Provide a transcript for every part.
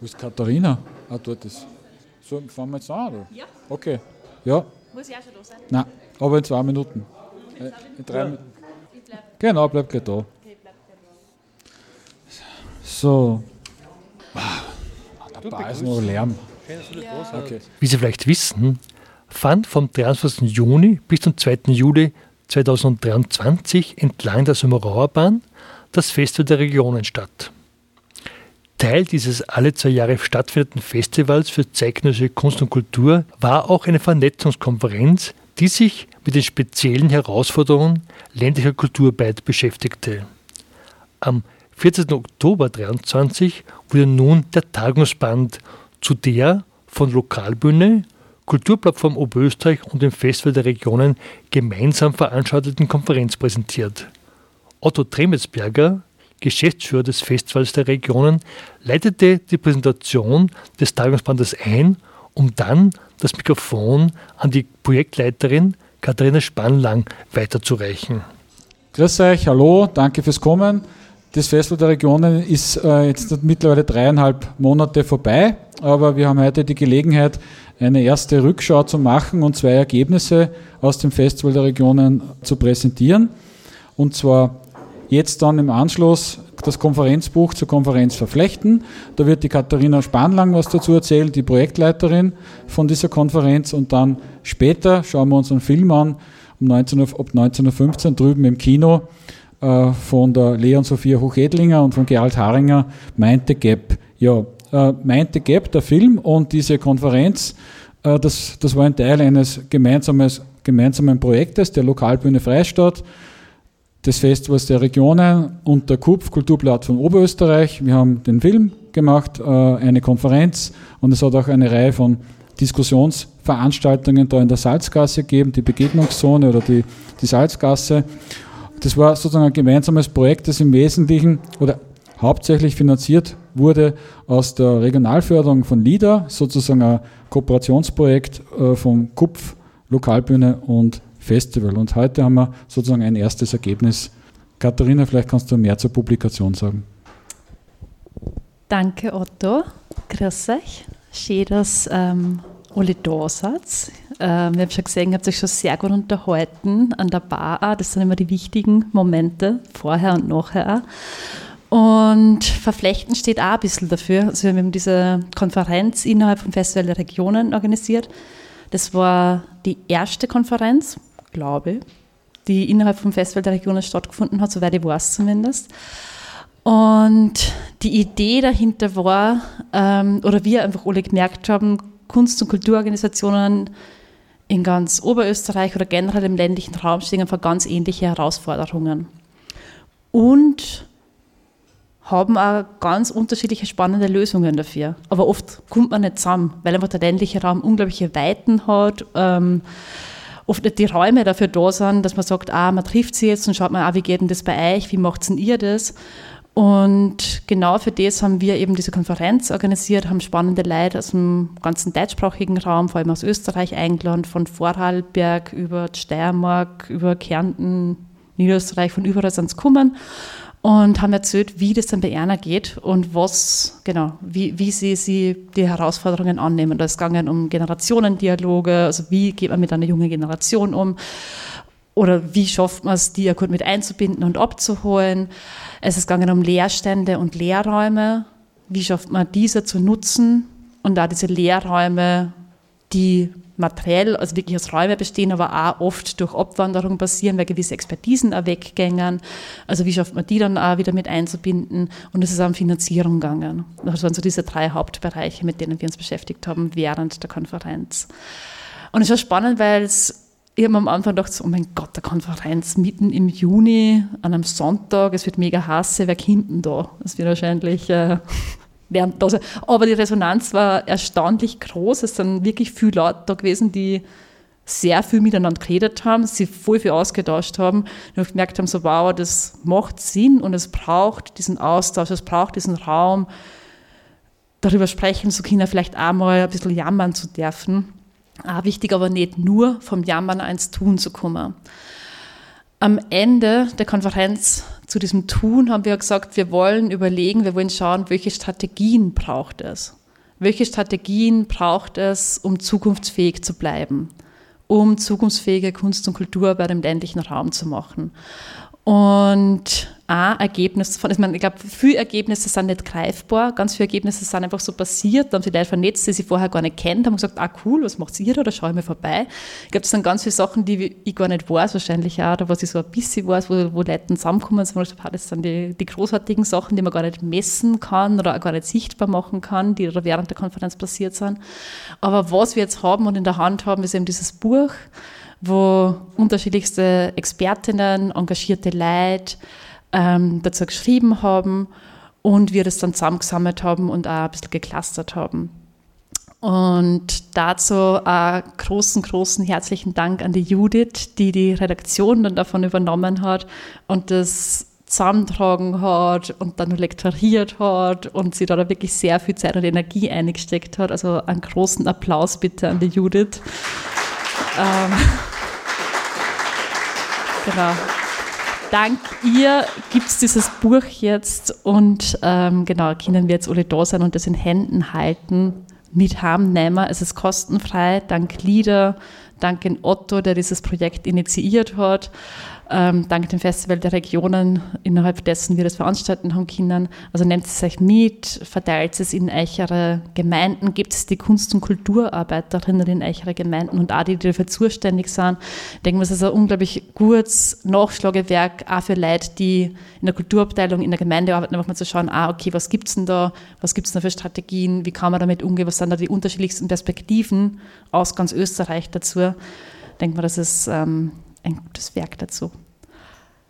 Wo ist Katharina? Ah, dort ist. So, fahren wir jetzt an, oder? Ja. Okay. Ja. Muss ich auch schon da sein? Nein, aber in zwei Minuten. Äh, In drei Minuten. Genau, bleib gleich da. So. Da ist noch Lärm. Okay. Wie Sie vielleicht wissen, fand vom 23. Juni bis zum 2. Juli 2023 entlang der Sommerauerbahn das Festival der Regionen statt. Teil dieses alle zwei Jahre stattfindenden Festivals für zeitgenössische Kunst und Kultur war auch eine Vernetzungskonferenz, die sich mit den speziellen Herausforderungen ländlicher Kulturarbeit beschäftigte. Am 14. Oktober 2023 wurde nun der Tagungsband zu der von Lokalbühne, Kulturplattform Oberösterreich und dem Festival der Regionen gemeinsam veranstalteten Konferenz präsentiert. Otto Tremetsberger, Geschäftsführer des Festivals der Regionen, leitete die Präsentation des Tagungsbandes ein, um dann das Mikrofon an die Projektleiterin Katharina Spannlang weiterzureichen. Grüß euch, hallo, danke fürs Kommen. Das Festival der Regionen ist äh, jetzt mittlerweile dreieinhalb Monate vorbei, aber wir haben heute die Gelegenheit, eine erste Rückschau zu machen und zwei Ergebnisse aus dem Festival der Regionen zu präsentieren. Und zwar jetzt dann im Anschluss das Konferenzbuch zur Konferenz verflechten. Da wird die Katharina Spanlang was dazu erzählen, die Projektleiterin von dieser Konferenz. Und dann später schauen wir uns einen Film an, um 19 Uhr, ab 19.15 Uhr drüben im Kino äh, von der Leon Sophia Hochedlinger und von Gerald Haringer, Meinte Gap. Ja, äh, Meinte Gap, der Film und diese Konferenz, äh, das, das war ein Teil eines gemeinsamen Projektes der Lokalbühne Freistadt, des Festivals der Regionen und der KUPF Kulturplattform Oberösterreich. Wir haben den Film gemacht, äh, eine Konferenz und es hat auch eine Reihe von Diskussionsveranstaltungen da in der Salzgasse gegeben, die Begegnungszone oder die, die Salzgasse. Das war sozusagen ein gemeinsames Projekt, das im Wesentlichen oder hauptsächlich finanziert wurde aus der Regionalförderung von LIDA, sozusagen ein Kooperationsprojekt äh, vom KUPF, Lokalbühne und Festival. Und heute haben wir sozusagen ein erstes Ergebnis. Katharina, vielleicht kannst du mehr zur Publikation sagen. Danke, Otto. Grüß euch. Schön, dass ähm, alle da seid. Ähm, wir haben schon gesehen, ihr habt euch schon sehr gut unterhalten an der Bar. auch. Das sind immer die wichtigen Momente, vorher und nachher. Und Verflechten steht auch ein bisschen dafür. Also wir haben diese Konferenz innerhalb vom Festival der Regionen organisiert. Das war die erste Konferenz, glaube die innerhalb vom Festival der Regionen stattgefunden hat, soweit ich weiß zumindest. Und die Idee dahinter war, ähm, oder wir einfach alle gemerkt haben, Kunst- und Kulturorganisationen in ganz Oberösterreich oder generell im ländlichen Raum stehen vor ganz ähnliche Herausforderungen. Und haben auch ganz unterschiedliche spannende Lösungen dafür. Aber oft kommt man nicht zusammen, weil einfach der ländliche Raum unglaubliche Weiten hat. Ähm, oft die Räume dafür da sind, dass man sagt, ah, man trifft sie jetzt und schaut mal, ah, wie geht denn das bei euch, wie macht denn ihr das? Und genau für das haben wir eben diese Konferenz organisiert, haben spannende Leute aus dem ganzen deutschsprachigen Raum, vor allem aus Österreich eingeladen, von Vorarlberg über Steiermark, über Kärnten, Niederösterreich, von überall sind sie gekommen und haben erzählt, wie das dann bei Erna geht und was, genau, wie, wie sie, sie die Herausforderungen annehmen. Da ist gegangen um Generationendialoge, also wie geht man mit einer jungen Generation um oder wie schafft man es, die ja gut mit einzubinden und abzuholen. Es ist gegangen um Leerstände und Leerräume, wie schafft man diese zu nutzen und da diese Leerräume, die materiell, also wirklich aus Räumen bestehen, aber auch oft durch Abwanderung passieren, weil gewisse Expertisen auch weggängen. Also wie schafft man die dann auch wieder mit einzubinden? Und es ist auch um Finanzierung gegangen. Das waren so diese drei Hauptbereiche, mit denen wir uns beschäftigt haben während der Konferenz. Und es war spannend, weil es ich habe am Anfang gedacht, oh mein Gott, eine Konferenz mitten im Juni, an einem Sonntag, es wird mega heiß, wer kommt denn da? Es wird wahrscheinlich äh, während da. Aber die Resonanz war erstaunlich groß. Es sind wirklich viele Leute da gewesen, die sehr viel miteinander geredet haben, sie voll viel ausgetauscht haben und gemerkt haben, so wow, das macht Sinn und es braucht diesen Austausch, es braucht diesen Raum, darüber sprechen zu können, vielleicht auch mal ein bisschen jammern zu dürfen. Auch wichtig, aber nicht nur vom Jammern ins Tun zu kommen. Am Ende der Konferenz zu diesem Tun haben wir gesagt, wir wollen überlegen, wir wollen schauen, welche Strategien braucht es. Welche Strategien braucht es, um zukunftsfähig zu bleiben, um zukunftsfähige Kunst- und Kulturarbeit im ländlichen Raum zu machen. Und ein Ergebnis von, ich, meine, ich glaube, viele Ergebnisse sind nicht greifbar, ganz viele Ergebnisse sind einfach so passiert, da haben sie Leute vernetzt, die sie vorher gar nicht kennt, haben gesagt, ah cool, was macht ihr da, da schaue ich mir vorbei. Ich glaube, das sind ganz viele Sachen, die ich gar nicht weiß, wahrscheinlich auch, oder was ich so ein bisschen weiß, wo, wo Leute zusammenkommen, zum Beispiel, das sind die, die großartigen Sachen, die man gar nicht messen kann oder auch gar nicht sichtbar machen kann, die da während der Konferenz passiert sind. Aber was wir jetzt haben und in der Hand haben, ist eben dieses Buch, wo unterschiedlichste Expertinnen, engagierte Leute ähm, dazu geschrieben haben und wir das dann zusammengesammelt haben und auch ein bisschen geclustert haben. Und dazu einen großen, großen herzlichen Dank an die Judith, die die Redaktion dann davon übernommen hat und das zusammentragen hat und dann lektoriert hat und sie da wirklich sehr viel Zeit und Energie eingesteckt hat. Also einen großen Applaus bitte an die Judith. Ähm, genau. Dank ihr gibt es dieses Buch jetzt und ähm, genau, können wir jetzt alle da sein und das in Händen halten, mit heimnehmen. Es ist kostenfrei, dank Lieder, dank Otto, der dieses Projekt initiiert hat ähm, dank dem Festival der Regionen, innerhalb dessen wir das veranstalten haben können. Also nehmt es euch mit, verteilt es in eichere Gemeinden, gibt es die Kunst- und Kulturarbeiterinnen in eichere Gemeinden und auch die, die dafür zuständig sind. Ich denke, es ist ein unglaublich gutes Nachschlagewerk, auch für Leute, die in der Kulturabteilung, in der Gemeinde arbeiten, einfach mal zu schauen, ah, okay, was gibt es denn da, was gibt es da für Strategien, wie kann man damit umgehen, was sind da die unterschiedlichsten Perspektiven aus ganz Österreich dazu. Denke mal, das ist ähm, ein gutes Werk dazu.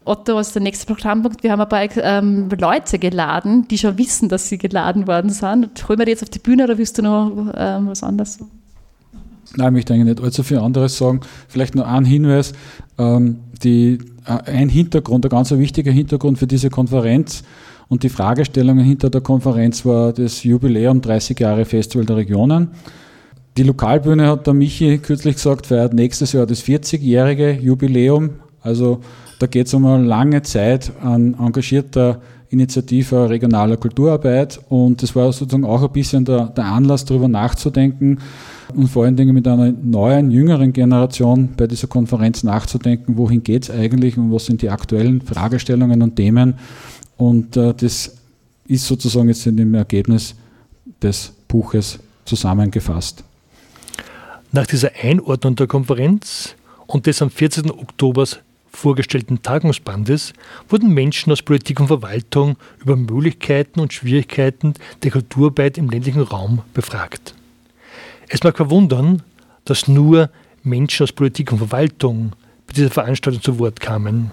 Otto ist der nächste Programmpunkt. Wir haben ein paar ähm, Leute geladen, die schon wissen, dass sie geladen worden sind. Holen wir die jetzt auf die Bühne oder willst du noch ähm, was anderes? Nein, ich möchte eigentlich nicht allzu viel anderes sagen. Vielleicht nur ein Hinweis. Ähm, die, äh, ein Hintergrund, ein ganz wichtiger Hintergrund für diese Konferenz und die Fragestellungen hinter der Konferenz war das Jubiläum 30 Jahre Festival der Regionen. Die Lokalbühne hat der Michi kürzlich gesagt, feiert nächstes Jahr das 40-jährige Jubiläum. Also da geht es um eine lange Zeit an engagierter Initiative regionaler Kulturarbeit und das war sozusagen auch ein bisschen der, der Anlass, darüber nachzudenken und vor allen Dingen mit einer neuen, jüngeren Generation bei dieser Konferenz nachzudenken, wohin geht es eigentlich und was sind die aktuellen Fragestellungen und Themen. Und äh, das ist sozusagen jetzt in dem Ergebnis des Buches zusammengefasst. Nach dieser Einordnung der Konferenz und des am 14. Oktober vorgestellten Tagungsbandes wurden Menschen aus Politik und Verwaltung über Möglichkeiten und Schwierigkeiten der Kulturarbeit im ländlichen Raum befragt. Es mag verwundern, dass nur Menschen aus Politik und Verwaltung bei dieser Veranstaltung zu Wort kamen.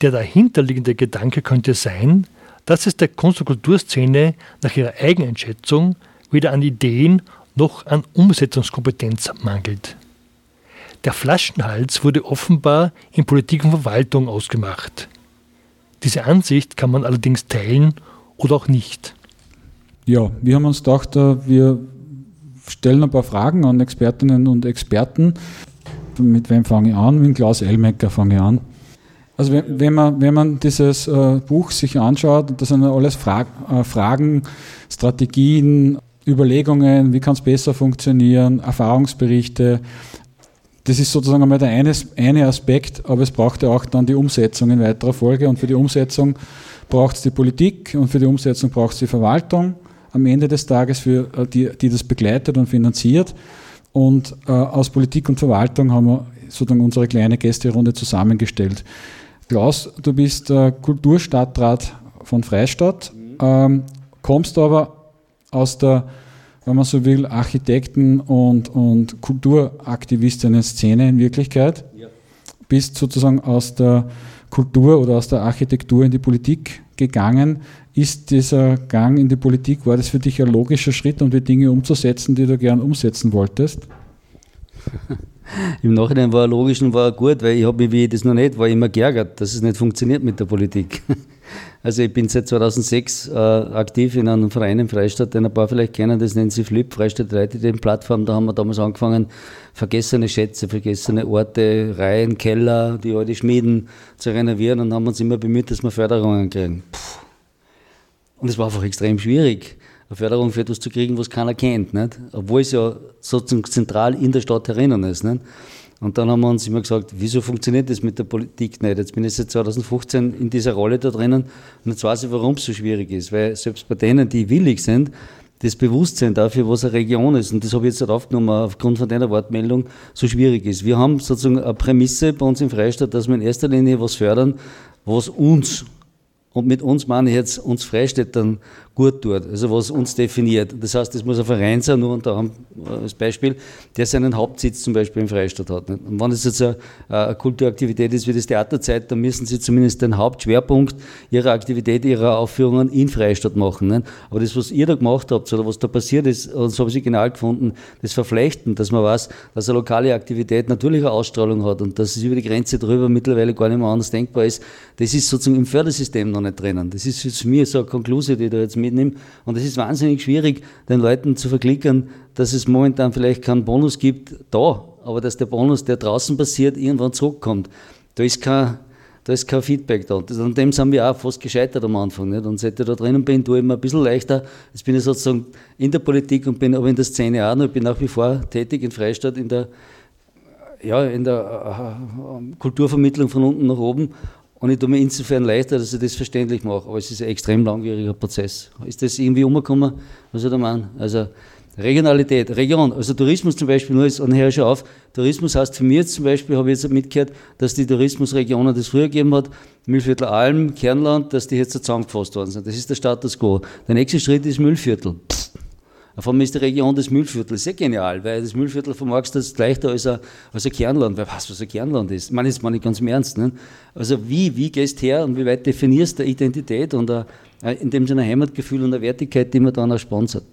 Der dahinterliegende Gedanke könnte sein, dass es der Kunst- und Kulturszene nach ihrer Eigeneinschätzung weder an Ideen noch an Umsetzungskompetenz mangelt. Der Flaschenhals wurde offenbar in Politik und Verwaltung ausgemacht. Diese Ansicht kann man allerdings teilen oder auch nicht. Ja, wir haben uns gedacht, äh, wir stellen ein paar Fragen an Expertinnen und Experten. Mit wem fange ich an? Mit Klaus Elmecker fange ich an. Also wenn, wenn, man, wenn man dieses äh, Buch sich anschaut, das sind alles Fra äh, Fragen, Strategien, Überlegungen, wie kann es besser funktionieren, Erfahrungsberichte. Das ist sozusagen einmal der eine, eine Aspekt, aber es braucht ja auch dann die Umsetzung in weiterer Folge. Und für die Umsetzung braucht es die Politik und für die Umsetzung braucht es die Verwaltung am Ende des Tages, für, äh, die, die das begleitet und finanziert. Und äh, aus Politik und Verwaltung haben wir sozusagen unsere kleine Gästerunde zusammengestellt. Klaus, du bist äh, Kulturstadtrat von Freistadt, ähm, kommst aber aus der, wenn man so will, Architekten- und, und Kulturaktivistinnen-Szene in Wirklichkeit. Ja. Bist sozusagen aus der Kultur oder aus der Architektur in die Politik gegangen. Ist dieser Gang in die Politik, war das für dich ein logischer Schritt, um die Dinge umzusetzen, die du gern umsetzen wolltest? Im Nachhinein war er logisch und war er gut, weil ich habe mich, wie ich das noch nicht war, immer geärgert, dass es nicht funktioniert mit der Politik. Also ich bin seit 2006 äh, aktiv in einem Verein im Freistaat, den ein paar vielleicht kennen, das nennt sich Flip, Freistaat Leitideen Plattform. Da haben wir damals angefangen, vergessene Schätze, vergessene Orte, Reihen, Keller, die alte Schmieden zu renovieren und haben uns immer bemüht, dass wir Förderungen kriegen. Puh. Und es war einfach extrem schwierig, eine Förderung für etwas zu kriegen, was keiner kennt, nicht? obwohl es ja sozusagen zentral in der Stadt herinnen ist. Nicht? Und dann haben wir uns immer gesagt, wieso funktioniert das mit der Politik nicht? Jetzt bin ich seit 2015 in dieser Rolle da drinnen und jetzt weiß ich, warum es so schwierig ist. Weil selbst bei denen, die willig sind, das Bewusstsein dafür, was eine Region ist, und das habe ich jetzt halt aufgenommen aufgrund von deiner Wortmeldung, so schwierig ist. Wir haben sozusagen eine Prämisse bei uns im Freistaat, dass wir in erster Linie was fördern, was uns und mit uns meine ich jetzt uns Freistädtern gut tut, also was uns definiert. Das heißt, es muss ein Verein sein, nur unter anderem als Beispiel, der seinen Hauptsitz zum Beispiel im Freistaat hat. Und wenn es jetzt eine, eine Kulturaktivität ist wie das Theaterzeit, dann müssen sie zumindest den Hauptschwerpunkt ihrer Aktivität, ihrer Aufführungen in Freistadt machen. Nicht? Aber das, was ihr da gemacht habt oder was da passiert ist, das habe ich genial gefunden, das Verflechten, dass man weiß, dass eine lokale Aktivität natürlich eine Ausstrahlung hat und dass es über die Grenze drüber mittlerweile gar nicht mehr anders denkbar ist, das ist sozusagen im Fördersystem noch nicht drinnen. Das ist für mich so eine Konklusion, die da jetzt mitnehme. Und es ist wahnsinnig schwierig, den Leuten zu verklickern, dass es momentan vielleicht keinen Bonus gibt, da, aber dass der Bonus, der draußen passiert, irgendwann zurückkommt. Da ist kein, da ist kein Feedback da. An dem sind wir auch fast gescheitert am Anfang. Nicht? Und seit ich da drinnen bin, tue ich mir ein bisschen leichter. Jetzt bin ich sozusagen in der Politik und bin aber in der Szene auch noch. Ich bin nach wie vor tätig in Freistadt in der, ja, in der äh, Kulturvermittlung von unten nach oben und ich tue mir insofern leichter, dass ich das verständlich mache. Aber es ist ein extrem langwieriger Prozess. Ist das irgendwie umgekommen, was ich da meine? Also Regionalität, Region, also Tourismus zum Beispiel, nur jetzt anher schon auf, Tourismus heißt für mich jetzt zum Beispiel, habe ich jetzt mitgehört, dass die Tourismusregionen das früher gegeben hat, Müllviertel Alm, Kernland, dass die jetzt zusammengefasst worden sind. Das ist der Status quo. Der nächste Schritt ist Müllviertel. Auf einmal ist die Region des Müllviertels sehr genial, weil das Müllviertel vermagst das leichter als ein, als ein Kernland. Wer weiß, was ein Kernland ist? Meine, das meine ich ganz im Ernst. Ne? Also wie, wie gehst du her und wie weit definierst du Identität und ein, in dem Sinne ein Heimatgefühl und eine Wertigkeit, die man dann auch sponsert?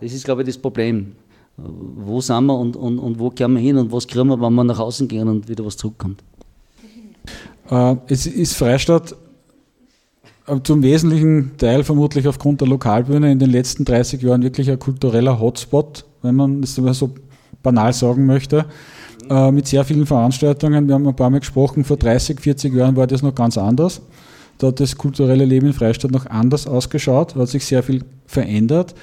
Das ist, glaube ich, das Problem. Wo sind wir und, und, und wo gehen wir hin und was kriegen wir, wenn wir nach außen gehen und wieder was zurückkommt? Äh, es ist Freistadt zum wesentlichen Teil vermutlich aufgrund der Lokalbühne in den letzten 30 Jahren wirklich ein kultureller Hotspot, wenn man das so banal sagen möchte, äh, mit sehr vielen Veranstaltungen. Wir haben ein paar Mal gesprochen, vor 30, 40 Jahren war das noch ganz anders. Da hat das kulturelle Leben in Freistadt noch anders ausgeschaut, hat sich sehr viel verändert.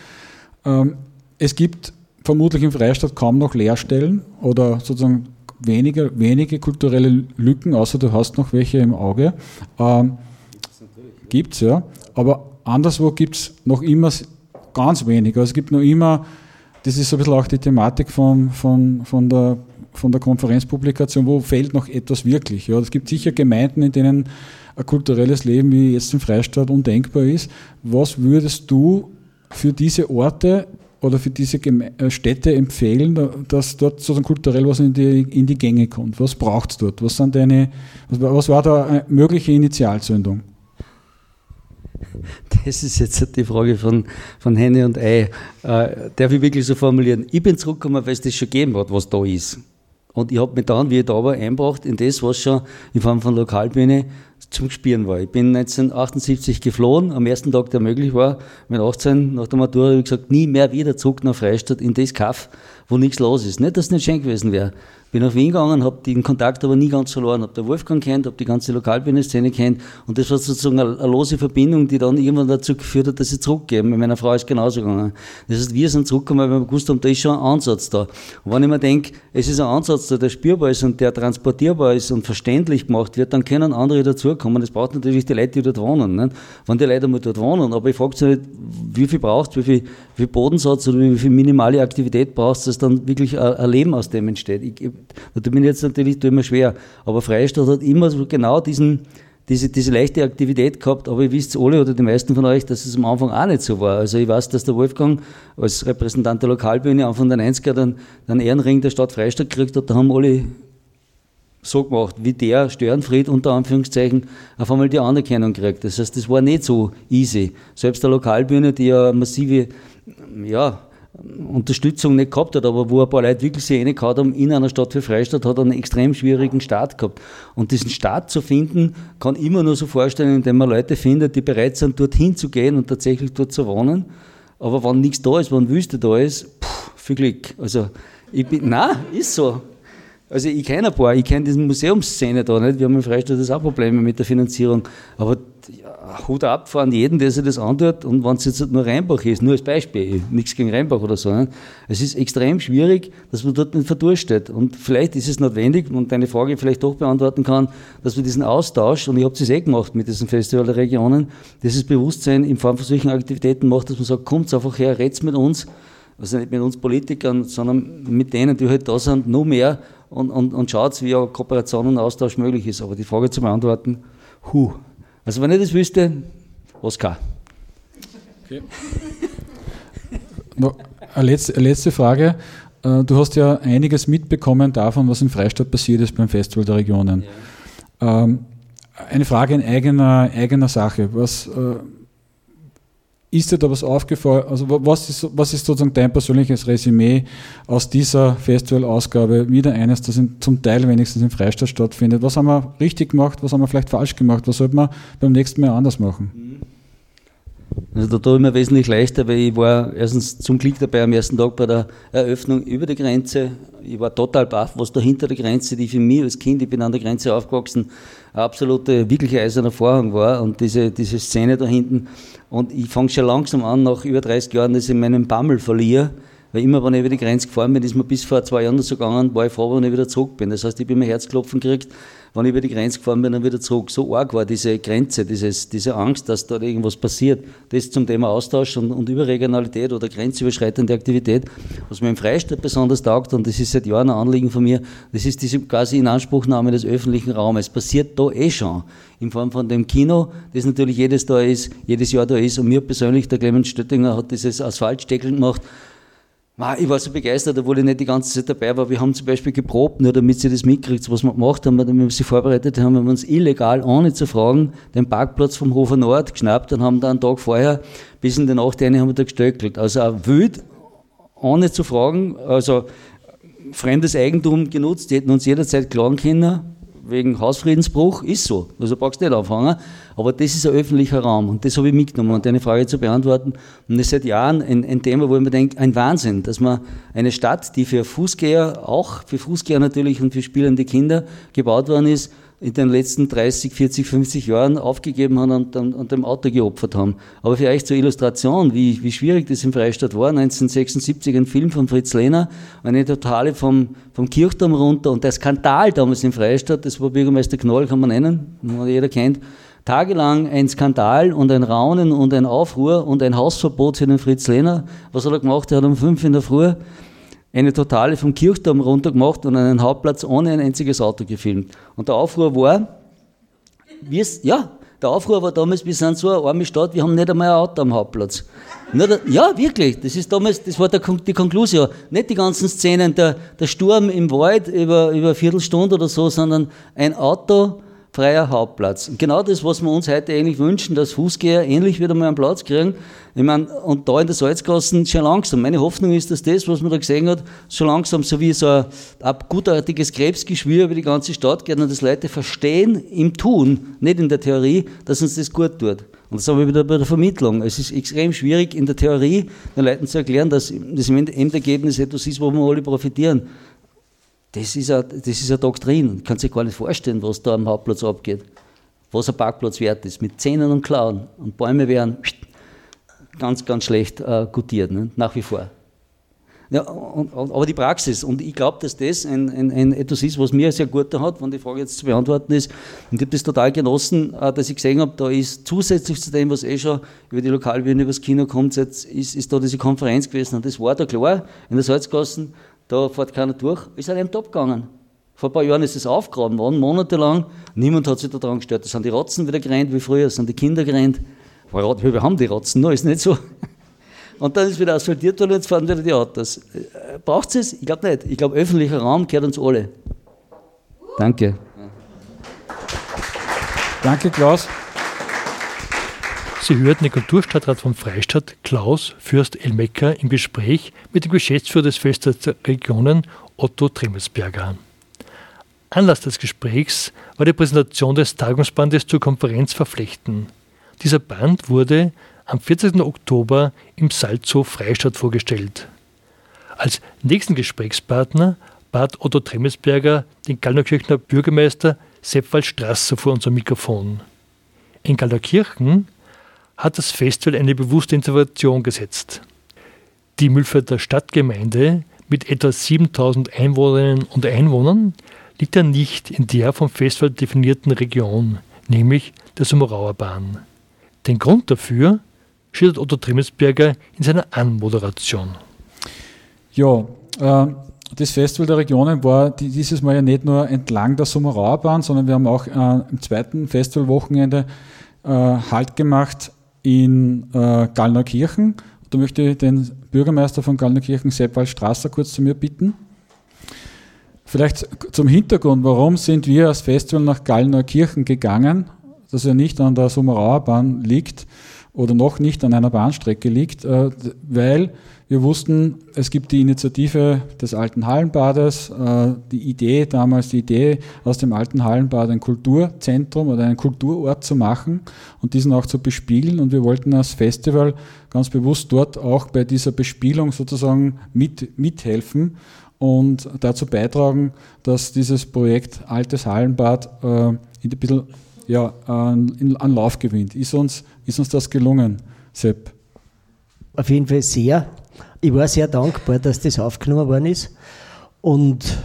Ähm, es gibt vermutlich in Freistadt kaum noch Lehrstellen oder sozusagen wenige, wenige kulturelle Lücken, außer du hast noch welche im Auge. Ähm, gibt es ja, aber anderswo gibt es noch immer ganz wenig. Also es gibt noch immer, das ist so ein bisschen auch die Thematik von, von, von, der, von der Konferenzpublikation, wo fehlt noch etwas wirklich. Ja, es gibt sicher Gemeinden, in denen ein kulturelles Leben wie jetzt im Freistaat undenkbar ist. Was würdest du für diese Orte oder für diese äh, Städte empfehlen, dass dort sozusagen kulturell was in die, in die Gänge kommt? Was braucht es dort? Was, sind deine, was war da eine mögliche Initialzündung? Das ist jetzt die Frage von, von Henne und Ei. Äh, darf ich wirklich so formulieren? Ich bin zurückgekommen, weil es das schon gegeben hat, was da ist. Und ich habe mich dann, wie ich da war, einbracht in das, was schon in Form von Lokalbühne zum Spielen war. Ich bin 1978 geflohen, am ersten Tag, der möglich war, mit 18 nach der Matura, habe ich gesagt, nie mehr wieder zurück nach Freistadt in das Kaff, wo nichts los ist. Nicht, dass es nicht schön gewesen wäre. Bin nach Wien gegangen, habe den Kontakt aber nie ganz verloren, habe der Wolfgang kennt, habe die ganze Lokalbühne-Szene kennt und das war sozusagen eine, eine, lose Verbindung, die dann irgendwann dazu geführt hat, dass ich zurückgehe. Mit meiner Frau ist genauso gegangen. Das heißt, wir sind zurückgekommen, weil wir gewusst haben, da ist schon ein Ansatz da. Und wenn ich mir denke, es ist ein Ansatz da, der spürbar ist und der transportierbar ist und verständlich gemacht wird, dann können andere dazukommen. Das braucht natürlich die Leute, die dort wohnen. Nicht? Wenn die Leute mal dort wohnen, aber ich frage nicht, wie viel brauchst du, wie viel, wie viel Bodensatz oder wie viel minimale Aktivität brauchst dass dann wirklich ein, ein Leben aus dem entsteht. Ich, da bin ich jetzt natürlich immer schwer. Aber Freistaat hat immer so genau diesen, diese, diese leichte Aktivität gehabt, aber ihr wisst alle oder die meisten von euch, dass es am Anfang auch nicht so war. Also ich weiß, dass der Wolfgang als Repräsentant der Lokalbühne Anfang der 90er dann den Ehrenring der Stadt Freistadt gekriegt hat, da haben alle so gemacht, wie der Störenfried unter Anführungszeichen auf einmal die Anerkennung kriegt. Das heißt, das war nicht so easy. Selbst der Lokalbühne, die ja massive, ja, Unterstützung nicht gehabt hat, aber wo ein paar Leute wirklich sich reingehauen haben in einer Stadt wie Freistadt, hat einen extrem schwierigen Start gehabt. Und diesen Start zu finden, kann immer nur so vorstellen, indem man Leute findet, die bereit sind, dorthin zu gehen und tatsächlich dort zu wohnen. Aber wenn nichts da ist, wenn Wüste da ist, pff, viel Glück. Also, ich bin, nein, ist so. Also ich kenne ein paar, ich kenne diese Museumsszene da nicht. Wir haben in Freistadt das auch Probleme mit der Finanzierung. Aber ja, Hut ab von jeden, der sich das antut. Und wenn es jetzt nur Rheinbach ist, nur als Beispiel, nichts gegen Rheinbach oder so. Nicht? Es ist extrem schwierig, dass man dort nicht verdurstet. Und vielleicht ist es notwendig, und deine Frage vielleicht doch beantworten kann, dass wir diesen Austausch, und ich habe es eh gemacht mit diesem Festival der Regionen, dieses Bewusstsein in Form von solchen Aktivitäten macht, dass man sagt, kommt einfach her, redet mit uns, also nicht mit uns Politikern, sondern mit denen, die halt da sind, noch mehr und, und, und schaut, wie ja Kooperation und Austausch möglich ist. Aber die Frage zu beantworten, hu. Also wenn ich das wüsste, Oskar. Okay. eine, letzte, eine letzte Frage. Äh, du hast ja einiges mitbekommen davon, was in Freistadt passiert ist beim Festival der Regionen. Ja. Ähm, eine Frage in eigener, eigener Sache. Was, äh, ist dir da was aufgefallen? Also was ist, was ist sozusagen dein persönliches Resümee aus dieser Festival-Ausgabe? Wieder eines, das in, zum Teil wenigstens in Freistadt stattfindet. Was haben wir richtig gemacht? Was haben wir vielleicht falsch gemacht? Was sollte man beim nächsten Mal anders machen? Also da tue ich mir wesentlich leichter, weil ich war erstens zum Glück dabei am ersten Tag bei der Eröffnung über die Grenze. Ich war total baff, was da hinter der Grenze, die für mich als Kind, ich bin an der Grenze aufgewachsen, eine absolute, wirkliche eiserner Vorhang war und diese, diese Szene da hinten und ich fange schon langsam an, nach über 30 Jahren, dass ich meinen Bammel verliere. Weil immer, wenn ich über die Grenze gefahren bin, ist mir bis vor zwei Jahren so gegangen, war ich froh, wenn ich wieder zurück bin. Das heißt, ich bin mir Herzklopfen gekriegt, wenn ich über die Grenze gefahren bin, dann wieder zurück. So arg war diese Grenze, dieses, diese Angst, dass dort irgendwas passiert. Das zum Thema Austausch und, und Überregionalität oder grenzüberschreitende Aktivität, was mir im Freistaat besonders taugt, und das ist seit Jahren ein Anliegen von mir, das ist diese quasi Inanspruchnahme des öffentlichen Raumes. Es passiert da eh schon in Form von dem Kino, das natürlich jedes, da ist, jedes Jahr da ist. Und mir persönlich, der Clemens Stöttinger hat dieses Asphaltsteckel gemacht. Ich war so begeistert, obwohl ich nicht die ganze Zeit dabei war. Wir haben zum Beispiel geprobt, nur damit sie das mitkriegt, was wir gemacht haben, damit wir sie vorbereitet haben, haben wir uns illegal, ohne zu fragen, den Parkplatz vom Hofer Nord geschnappt und haben da einen Tag vorher bis in den Nacht eine haben wir da gestöckelt. Also auch wild, ohne zu fragen, also fremdes Eigentum genutzt, die hätten uns jederzeit klagen können wegen Hausfriedensbruch, ist so. Also brauchst du nicht anfangen. Aber das ist ein öffentlicher Raum und das habe ich mitgenommen, um deine Frage zu beantworten. Und das ist seit Jahren ein, ein Thema, wo ich mir denke, ein Wahnsinn, dass man eine Stadt, die für Fußgänger, auch für Fußgänger natürlich und für spielende Kinder gebaut worden ist, in den letzten 30, 40, 50 Jahren aufgegeben haben und, und, und dem Auto geopfert haben. Aber euch zur Illustration, wie, wie schwierig das in Freistadt war, 1976 ein Film von Fritz Lehner, eine Totale vom, vom Kirchturm runter und der Skandal damals in Freistadt, das war Bürgermeister Knoll, kann man nennen, jeder kennt, tagelang ein Skandal und ein Raunen und ein Aufruhr und ein Hausverbot für den Fritz Lehner. Was hat er gemacht? Er hat um fünf in der Früh eine Totale vom Kirchturm runtergemacht und einen Hauptplatz ohne ein einziges Auto gefilmt. Und der Aufruhr war, es, ja, der Aufruhr war damals, wir sind so eine arme Stadt, wir haben nicht einmal ein Auto am Hauptplatz. ja, wirklich, das ist damals, das war der, die Konklusion. Nicht die ganzen Szenen, der, der Sturm im Wald über, über eine Viertelstunde oder so, sondern ein Auto freier Hauptplatz. Und genau das, was wir uns heute eigentlich wünschen, dass Fußgänger ähnlich wieder mal einen Platz kriegen. Ich meine, und da in der Salzgassen schon langsam. Meine Hoffnung ist, dass das, was man da gesehen hat, schon langsam so wie so ein, ein gutartiges Krebsgeschwür über die ganze Stadt geht und dass Leute verstehen im Tun, nicht in der Theorie, dass uns das gut tut. Und das haben wir wieder bei der Vermittlung. Es ist extrem schwierig in der Theorie den Leuten zu erklären, dass das im Endergebnis etwas ist, wo wir alle profitieren. Das ist eine, das ist eine Doktrin. Kann sich gar nicht vorstellen, was da am Hauptplatz abgeht. Was ein Parkplatz wert ist. Mit Zähnen und Klauen. Und Bäume werden ganz, ganz schlecht äh, gutiert, ne? nach wie vor. Ja, und, aber die Praxis, und ich glaube, dass das ein, ein, ein, etwas ist, was mir sehr gut da hat, wenn die Frage jetzt zu beantworten ist. Und ich habe das total genossen, äh, dass ich gesehen habe, da ist zusätzlich zu dem, was eh schon über die Lokalbühne, über das Kino kommt, ist, ist da diese Konferenz gewesen. Und das war da klar, in der Salzgassen, da fährt keiner durch, ist an einem Top gegangen. Vor ein paar Jahren ist es aufgegraben worden, monatelang. Niemand hat sich da dran gestört. Da sind die Rotzen wieder gerannt wie früher, sind die Kinder gerannt. Wir haben die Rotzen noch, ist nicht so. Und dann ist wieder asphaltiert worden jetzt fahren wieder die Autos. Äh, Braucht es? Ich glaube nicht. Ich glaube, öffentlicher Raum gehört uns alle. Danke. Danke, Klaus. Sie hörten den Kulturstadtrat von Freistadt, Klaus Fürst-Elmecker, im Gespräch mit dem Geschäftsführer des Festes der Regionen, Otto Tremelsberger. Anlass des Gesprächs war die Präsentation des Tagungsbandes zur Konferenz Verflechten. Dieser Band wurde am 14. Oktober im Salzhof Freistadt vorgestellt. Als nächsten Gesprächspartner bat Otto Tremelsberger den Gallnerkirchner Bürgermeister Seppwald Strasser vor unserem Mikrofon. In Gallnerkirchen hat das Festival eine bewusste Intervention gesetzt. Die Mühlfelder Stadtgemeinde mit etwa 7000 Einwohnerinnen und Einwohnern liegt ja nicht in der vom Festival definierten Region, nämlich der Summerauer Bahn. Den Grund dafür schildert Otto Trimmelsberger in seiner Anmoderation. Ja, äh, das Festival der Regionen war dieses Mal ja nicht nur entlang der Summerauer Bahn, sondern wir haben auch äh, im zweiten Festivalwochenende äh, Halt gemacht in äh, Gallnerkirchen. Da möchte ich den Bürgermeister von Gallnerkirchen, Seppwald Strasser, kurz zu mir bitten. Vielleicht zum Hintergrund, warum sind wir als Festival nach Gallnerkirchen gegangen, das ja nicht an der Summerauer Bahn liegt oder noch nicht an einer Bahnstrecke liegt, äh, weil wir wussten, es gibt die Initiative des alten Hallenbades, äh, die Idee, damals die Idee, aus dem alten Hallenbad ein Kulturzentrum oder einen Kulturort zu machen und diesen auch zu bespielen. Und wir wollten als Festival ganz bewusst dort auch bei dieser Bespielung sozusagen mit, mithelfen und dazu beitragen, dass dieses Projekt Altes Hallenbad äh, ein bisschen ja, an, an Lauf gewinnt. Ist uns, ist uns das gelungen, Sepp? Auf jeden Fall sehr ich war sehr dankbar, dass das aufgenommen worden ist. Und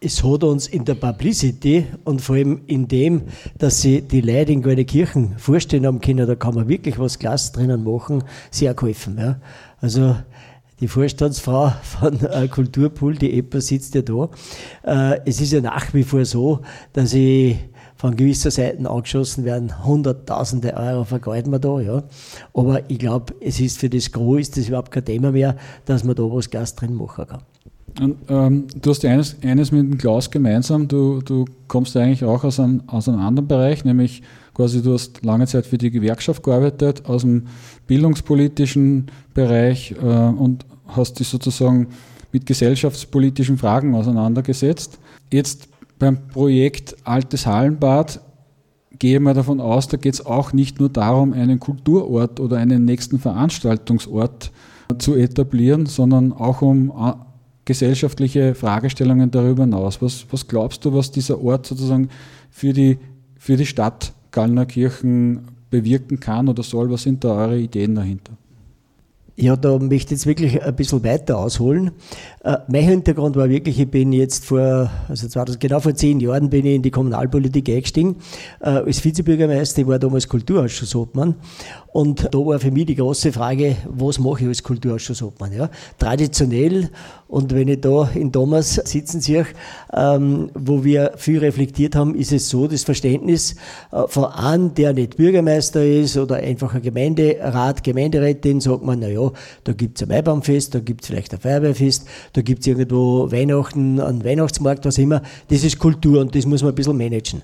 es hat uns in der Publicity und vor allem in dem, dass sie die Leute in Goldekirchen vorstellen haben können, da kann man wirklich was Glas drinnen machen, sehr geholfen. Ja. Also die Vorstandsfrau von äh, Kulturpool, die EPA, sitzt ja da. Äh, es ist ja nach wie vor so, dass ich von gewisser Seiten angeschossen werden, hunderttausende Euro vergeuden wir da, ja. Aber ich glaube, es ist für das Gros ist das überhaupt kein Thema mehr, dass man da was Gas drin machen kann. Und, ähm, du hast eines, eines mit dem Klaus gemeinsam, du, du kommst eigentlich auch aus einem, aus einem anderen Bereich, nämlich quasi du hast lange Zeit für die Gewerkschaft gearbeitet, aus dem bildungspolitischen Bereich äh, und hast dich sozusagen mit gesellschaftspolitischen Fragen auseinandergesetzt. Jetzt beim Projekt Altes Hallenbad gehe ich mal davon aus, da geht es auch nicht nur darum, einen Kulturort oder einen nächsten Veranstaltungsort zu etablieren, sondern auch um äh, gesellschaftliche Fragestellungen darüber hinaus. Was, was glaubst du, was dieser Ort sozusagen für die, für die Stadt Gallnerkirchen bewirken kann oder soll? Was sind da eure Ideen dahinter? Ja, da möchte ich jetzt wirklich ein bisschen weiter ausholen. Äh, mein Hintergrund war wirklich, ich bin jetzt vor, also 2000, genau vor zehn Jahren bin ich in die Kommunalpolitik eingestiegen. Äh, als Vizebürgermeister, ich war damals Kulturausschussobmann und da war für mich die große Frage, was mache ich als Kulturausschussobmann? Ja? Traditionell, und wenn ich da in Thomas sitzen sehe, ähm, wo wir viel reflektiert haben, ist es so, das Verständnis äh, von einem, der nicht Bürgermeister ist oder einfach ein Gemeinderat, Gemeinderätin, sagt man, na ja, da gibt's ein Maibaumfest, da gibt's vielleicht ein Feuerwehrfest, da gibt's irgendwo Weihnachten, einen Weihnachtsmarkt, was immer. Das ist Kultur und das muss man ein bisschen managen.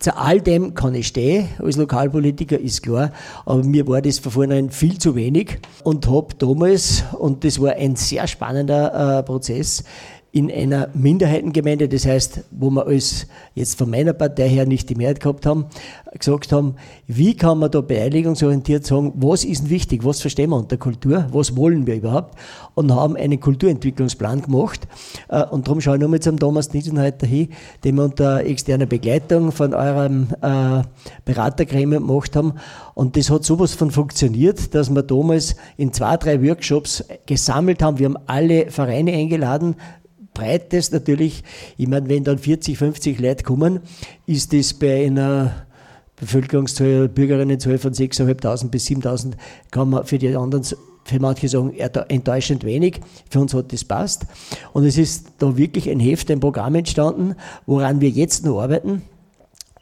Zu all dem kann ich stehen, als Lokalpolitiker ist klar, aber mir war das von vornherein viel zu wenig. Und habe damals, und das war ein sehr spannender äh, Prozess, in einer Minderheitengemeinde, das heißt, wo wir als jetzt von meiner Partei her nicht die Mehrheit gehabt haben, gesagt haben, wie kann man da beteiligungsorientiert sagen, was ist wichtig, was verstehen wir unter Kultur, was wollen wir überhaupt? Und haben einen Kulturentwicklungsplan gemacht. Äh, und darum schaue ich nochmal zum Thomas Niesenhalter hin, den wir unter externer Begleitung von eurem äh, Beratergremium gemacht haben. Und das hat sowas von funktioniert, dass wir damals in zwei, drei Workshops gesammelt haben, wir haben alle Vereine eingeladen, breites natürlich. Ich meine, wenn dann 40, 50 Leute kommen, ist das bei einer Bevölkerungszahl, Bürgerinnenzahl von 6.500 bis 7.000, kann man für die anderen für manche sagen, enttäuschend wenig. Für uns hat das passt. Und es ist da wirklich ein Heft, ein Programm entstanden, woran wir jetzt noch arbeiten.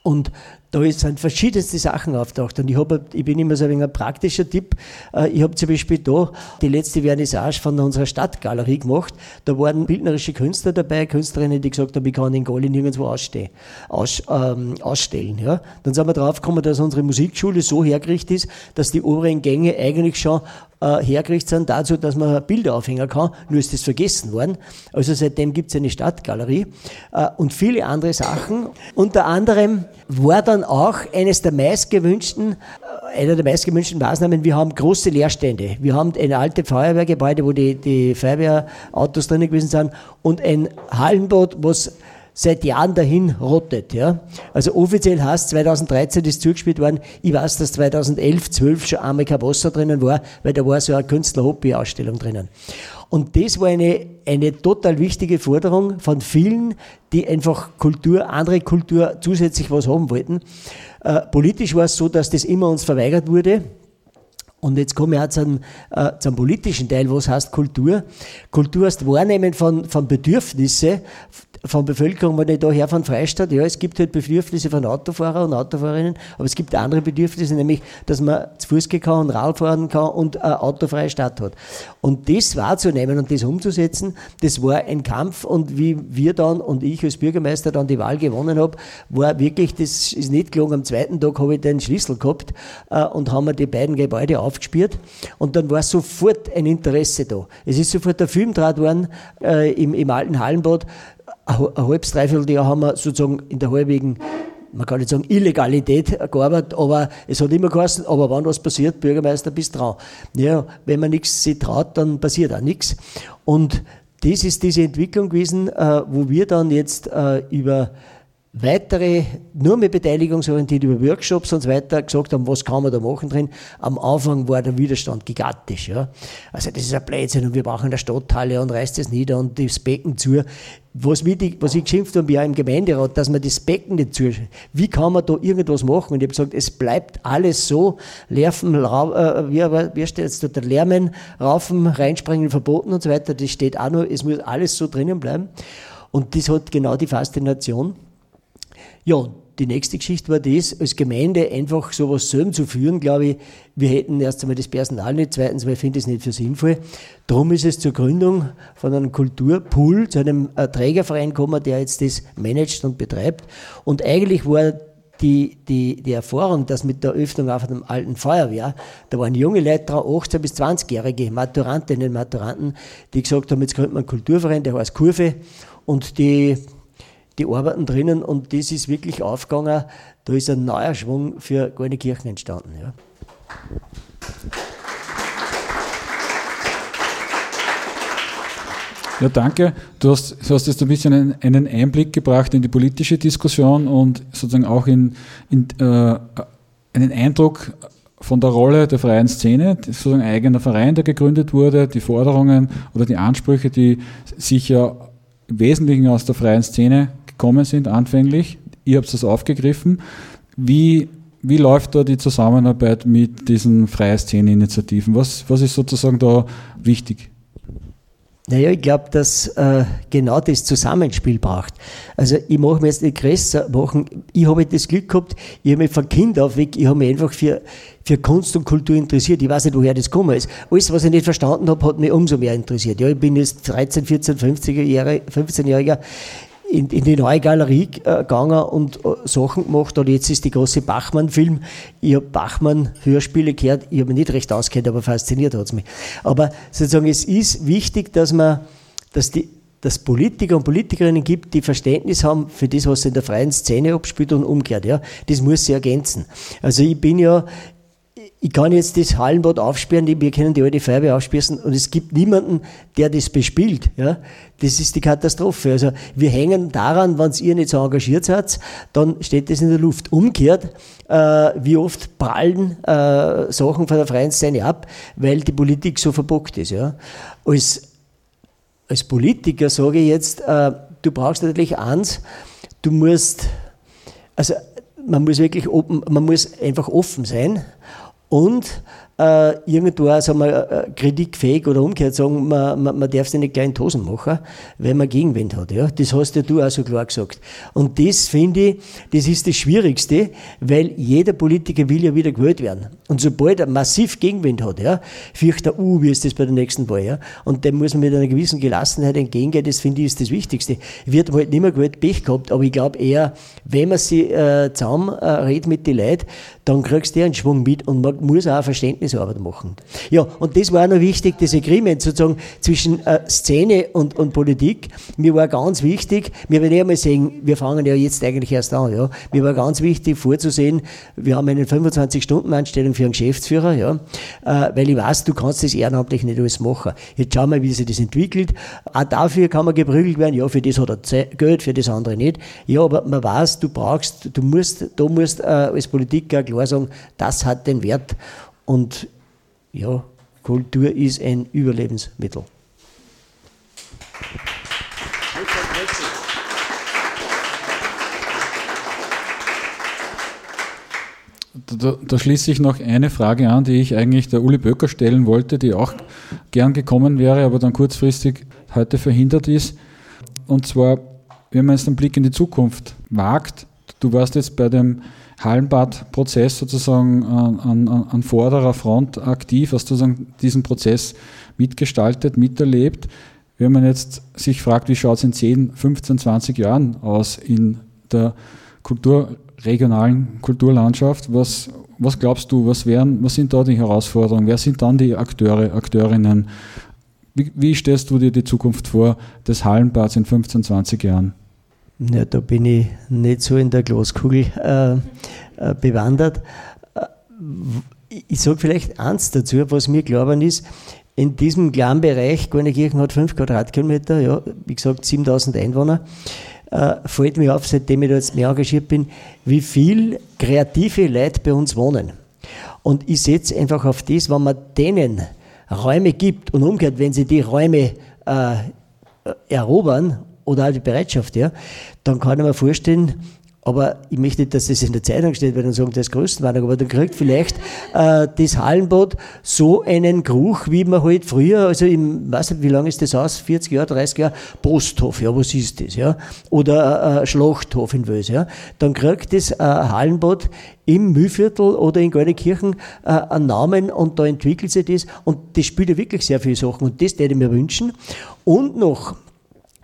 Und da sind verschiedenste Sachen auftaucht. Und ich, hab, ich bin immer so ein, ein praktischer Tipp. Äh, ich habe zum Beispiel da die letzte Vernissage von unserer Stadtgalerie gemacht. Da waren bildnerische Künstler dabei, Künstlerinnen, die gesagt haben, ich kann in Goli nirgendwo ausstehen, aus, ähm, ausstellen. Ja. Dann sind wir draufgekommen, dass unsere Musikschule so hergerichtet ist, dass die oberen Gänge eigentlich schon äh, hergerichtet sind dazu, dass man Bilder aufhängen kann. Nur ist das vergessen worden. Also seitdem gibt es eine Stadtgalerie äh, und viele andere Sachen. Unter anderem war dann auch eines der meistgewünschten, äh, einer der meistgewünschten Maßnahmen, wir haben große Leerstände. Wir haben ein altes Feuerwehrgebäude, wo die, die Feuerwehrautos drin gewesen sind und ein Hallenbad, was seit Jahren dahin rottet. Ja. Also offiziell heißt 2013 ist zugespielt worden. Ich weiß, dass 2011, 12 schon einmal kein Wasser drinnen war, weil da war so eine Künstler-Hobby-Ausstellung drinnen. Und das war eine, eine total wichtige Forderung von vielen, die einfach Kultur, andere Kultur zusätzlich was haben wollten. Äh, politisch war es so, dass das immer uns verweigert wurde. Und jetzt komme ich auch zum, äh, zum politischen Teil, was heißt Kultur. Kultur heißt Wahrnehmen von, von Bedürfnissen von Bevölkerung, wenn ich da her von Freistaat, ja, es gibt halt Bedürfnisse von Autofahrer und Autofahrerinnen, aber es gibt andere Bedürfnisse, nämlich, dass man zu Fuß gehen kann und Rad fahren kann und eine autofreie Stadt hat. Und das wahrzunehmen und das umzusetzen, das war ein Kampf und wie wir dann und ich als Bürgermeister dann die Wahl gewonnen habe, war wirklich, das ist nicht gelungen, am zweiten Tag habe ich den Schlüssel gehabt äh, und haben wir die beiden Gebäude aufgespürt und dann war sofort ein Interesse da. Es ist sofort der Film draht worden äh, im, im alten Hallenbad, ein halbes, dreiviertel Jahr haben wir sozusagen in der halbigen man kann nicht sagen Illegalität gearbeitet, aber es hat immer geheißen, aber wann was passiert, Bürgermeister bist dran. Ja, wenn man nichts sich traut, dann passiert auch nichts. Und das ist diese Entwicklung gewesen, äh, wo wir dann jetzt äh, über weitere, nur mit beteiligungsorientiert über Workshops und so weiter gesagt haben, was kann man da machen drin. Am Anfang war der Widerstand gigantisch. Ja. Also das ist ein Blödsinn und wir brauchen eine Stadthalle und reißt es nieder und das Becken zu. Was, ich, was ich geschimpft habe ja im Gemeinderat, dass man das Becken nicht zu. Wie kann man da irgendwas machen? Und ich habe gesagt, es bleibt alles so. Lerven, äh, wie, wie steht jetzt der Lärmen, Raufen, reinspringen verboten und so weiter. Das steht auch nur, es muss alles so drinnen bleiben. Und das hat genau die Faszination. Ja, die nächste Geschichte war das, als Gemeinde einfach sowas selber zu führen, glaube ich, wir hätten erst einmal das Personal nicht, zweitens, weil ich finde es nicht für sinnvoll. Darum ist es zur Gründung von einem Kulturpool, zu einem äh, Trägerverein gekommen, der jetzt das managt und betreibt. Und eigentlich war die, die, die Erfahrung, dass mit der Öffnung auf einem alten Feuerwehr, da waren junge Leute dran, 18- bis 20-jährige Maturantinnen Maturanten, die gesagt haben, jetzt gründen wir einen Kulturverein, der heißt Kurve, und die die arbeiten drinnen und das ist wirklich aufgegangen. Da ist ein neuer Schwung für Goldene Kirchen entstanden. Ja. Ja, danke. Du hast, du hast jetzt ein bisschen einen, einen, Einblick gebracht in die politische Diskussion und sozusagen auch in, in äh, einen Eindruck von der Rolle der freien Szene, sozusagen ein eigener Verein, der gegründet wurde, die Forderungen oder die Ansprüche, die sich ja im Wesentlichen aus der freien Szene gekommen sind anfänglich. Ihr habt das aufgegriffen. Wie, wie läuft da die Zusammenarbeit mit diesen freie Szene-Initiativen? Was, was ist sozusagen da wichtig? Naja, ich glaube, dass äh, genau das Zusammenspiel braucht. Also ich mache mir jetzt nicht größer machen. Ich habe das Glück gehabt, ich habe mich von Kind auf weg, ich habe mich einfach für, für Kunst und Kultur interessiert. Ich weiß nicht, woher das gekommen ist. Alles, was ich nicht verstanden habe, hat mich umso mehr interessiert. Ja, ich bin jetzt 13, 14, 50 Jahre, 15-Jähriger in, in die neue Galerie äh, gegangen und äh, Sachen gemacht. Und jetzt ist die große Bachmann-Film. Ich habe Bachmann-Hörspiele gehört. Ich habe mich nicht recht auskennt, aber fasziniert hat es mich. Aber sozusagen, es ist wichtig, dass man, dass die, dass Politiker und Politikerinnen gibt, die Verständnis haben für das, was in der freien Szene abspielt und umgekehrt. Ja, das muss sie ergänzen. Also ich bin ja ich kann jetzt das Hallenbad aufsperren, wir können die alte Feuerwehr aufspießen und es gibt niemanden, der das bespielt. Ja? Das ist die Katastrophe. Also wir hängen daran, wenn ihr nicht so engagiert seid, dann steht das in der Luft. Umgekehrt, äh, wie oft prallen äh, Sachen von der freien Szene ab, weil die Politik so verbockt ist. Ja? Als, als Politiker sage ich jetzt, äh, du brauchst natürlich eins, du musst, also man muss wirklich open, man muss einfach offen sein und äh, irgendwo auch, sagen wir, äh, kritikfähig oder umgekehrt sagen, man, man, man darf es nicht kleinen Tosen machen, weil man Gegenwind hat. Ja? Das hast ja du auch so klar gesagt. Und das finde ich, das ist das Schwierigste, weil jeder Politiker will ja wieder gewählt werden. Und sobald er massiv Gegenwind hat, ja, fürchtet er, uh, wie ist das bei der nächsten Wahl, ja? Und dem muss man mit einer gewissen Gelassenheit entgegengehen, das finde ich ist das Wichtigste. Wird halt nicht mehr gewählt Pech gehabt, aber ich glaube eher, wenn man sich äh, zusammen äh, redet mit den Leuten, dann kriegst du einen Schwung mit und man muss auch Verständnisarbeit machen. Ja, und das war auch noch wichtig, das Agreement sozusagen zwischen äh, Szene und, und Politik. Mir war ganz wichtig, wir werden ja mal sehen, wir fangen ja jetzt eigentlich erst an, ja. Mir war ganz wichtig vorzusehen, wir haben eine 25-Stunden-Anstellung für einen Geschäftsführer, ja, äh, weil ich weiß, du kannst das ehrenamtlich nicht alles machen. Jetzt schauen wir, wie sich das entwickelt. Auch dafür kann man geprügelt werden, ja, für das hat er Geld, für das andere nicht. Ja, aber man weiß, du brauchst, du musst, da musst äh, als Politiker klar sagen, das hat den Wert und ja, Kultur ist ein Überlebensmittel. Da, da, schließe ich noch eine Frage an, die ich eigentlich der Uli Böcker stellen wollte, die auch gern gekommen wäre, aber dann kurzfristig heute verhindert ist. Und zwar, wenn man jetzt einen Blick in die Zukunft wagt, du warst jetzt bei dem Hallenbad-Prozess sozusagen an, an, an, vorderer Front aktiv, hast du diesen Prozess mitgestaltet, miterlebt. Wenn man jetzt sich fragt, wie schaut es in 10, 15, 20 Jahren aus in der Kultur, regionalen Kulturlandschaft, was, was glaubst du, was, wären, was sind da die Herausforderungen? Wer sind dann die Akteure, Akteurinnen? Wie, wie stellst du dir die Zukunft vor des Hallenbads in 15, 20 Jahren? Ja, da bin ich nicht so in der Glaskugel äh, äh, bewandert. Äh, ich sage vielleicht eins dazu, was mir glauben ist, in diesem kleinen Bereich, Gornikirchen hat 5 Quadratkilometer, ja, wie gesagt 7000 Einwohner, äh, fällt mir auf, seitdem ich da jetzt mehr engagiert bin, wie viel kreative Leute bei uns wohnen. Und ich setze einfach auf das, wenn man denen Räume gibt und umgekehrt, wenn sie die Räume äh, erobern oder auch die Bereitschaft, ja, dann kann ich mir vorstellen, aber ich möchte nicht, dass das in der Zeitung steht, weil dann sagen, das ist Größenwarnung, aber dann kriegt vielleicht äh, das Hallenbad so einen Geruch, wie man halt früher, also im, weiß nicht, wie lange ist das aus, 40 Jahre, 30 Jahre, Posthof, ja, was ist das, ja, oder äh, Schlachthof in Wels, ja, dann kriegt das äh, Hallenbad im Mühlviertel oder in Gardenkirchen äh, einen Namen und da entwickelt sich das und das spielt ja wirklich sehr viele Sachen und das würde ich mir wünschen. Und noch,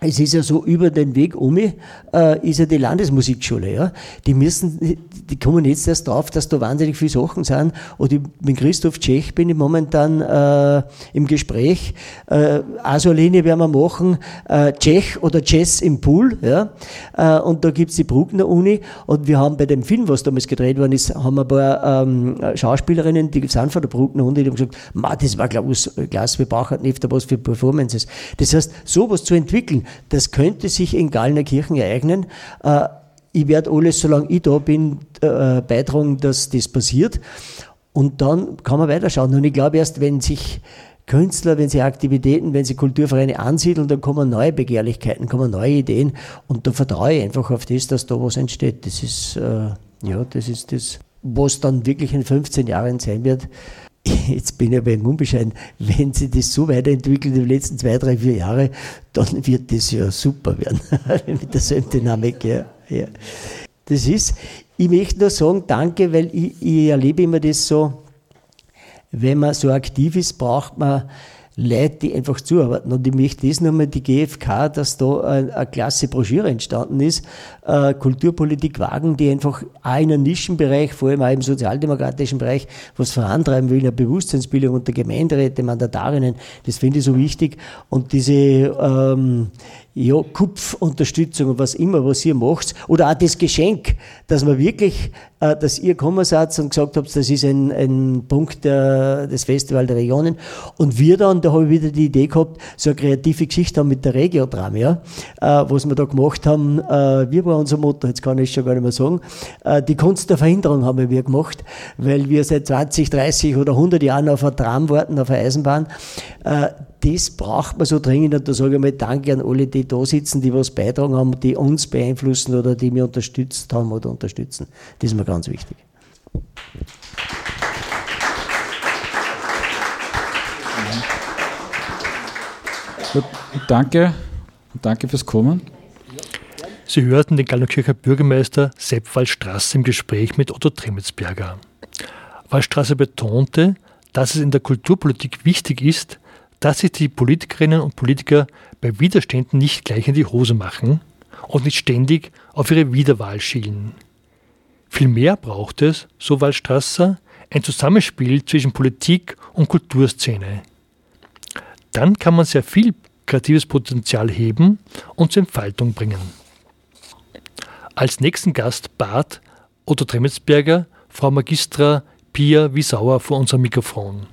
es ist ja so, über den Weg um mich äh, ist ja die Landesmusikschule. Ja? Die müssen, die kommen jetzt erst drauf, dass da wahnsinnig viele Sachen sind. Und ich, mit Christoph Tschech bin ich momentan äh, im Gespräch. Äh, also Linie werden wir machen, äh, Tschech oder Jazz im Pool. Ja? Äh, und da gibt's die Bruckner Uni. Und wir haben bei dem Film, was damals gedreht worden ist, haben ein paar ähm, Schauspielerinnen, die sind von der Bruckner Uni, die haben gesagt, das war klasse, wir brauchen nicht was für Performances. Das heißt, sowas zu entwickeln, das könnte sich in Gallnerkirchen ereignen. Äh, ich werde alles, solange ich da bin, äh, beitragen, dass das passiert. Und dann kann man weiterschauen. Und ich glaube, erst wenn sich Künstler, wenn sie Aktivitäten, wenn sie Kulturvereine ansiedeln, dann kommen neue Begehrlichkeiten, kommen neue Ideen. Und da vertraue ich einfach auf das, dass da was entsteht. Das ist, äh, ja, das ist das, was dann wirklich in 15 Jahren sein wird jetzt bin ich aber unbescheiden, wenn sie das so weiterentwickelt in den letzten zwei, drei, vier Jahren, dann wird das ja super werden mit derselben Dynamik. Ja. ja. Das ist, ich möchte nur sagen, danke, weil ich, ich erlebe immer das so, wenn man so aktiv ist, braucht man Leute, die einfach zuarbeiten. Und ich möchte das nochmal die GfK, dass da eine, eine klasse Broschüre entstanden ist, äh, Kulturpolitik wagen, die einfach auch in einem Nischenbereich, vor allem auch im sozialdemokratischen Bereich, was vorantreiben will, eine Bewusstseinsbildung unter Gemeinderäte, Mandatarinnen, das finde ich so wichtig. Und diese ähm, ja, Kupfunterstützung und was immer, was ihr macht, oder auch das Geschenk, dass man wirklich, äh, dass ihr gekommen seid und gesagt habt, das ist ein, ein Punkt der, des Festival der Regionen. Und wir dann, da habe ich wieder die Idee gehabt, so eine kreative Geschichte haben mit der Regiodram, ja, äh, was wir da gemacht haben, äh, wir war unser Motto, jetzt kann ich schon gar nicht mehr sagen, äh, die Kunst der Verhinderung haben wir gemacht, weil wir seit 20, 30 oder 100 Jahren auf eine Tram warten, auf eine Eisenbahn das braucht man so dringend und da sage ich mal Danke an alle, die da sitzen, die was beitragen haben, die uns beeinflussen oder die mir unterstützt haben oder unterstützen. Das ist mir ganz wichtig. Danke und danke fürs Kommen. Sie hörten den Gallnerkircher Bürgermeister Sepp Wallstraße im Gespräch mit Otto Tremitzberger. Wallstraße betonte, dass es in der Kulturpolitik wichtig ist, dass sich die Politikerinnen und Politiker bei Widerständen nicht gleich in die Hose machen und nicht ständig auf ihre Wiederwahl schielen. Vielmehr braucht es, so Wallstrasser, ein Zusammenspiel zwischen Politik und Kulturszene. Dann kann man sehr viel kreatives Potenzial heben und zur Entfaltung bringen. Als nächsten Gast bat Otto Tremetsberger Frau Magistra Pia Wiesauer vor unserem Mikrofon.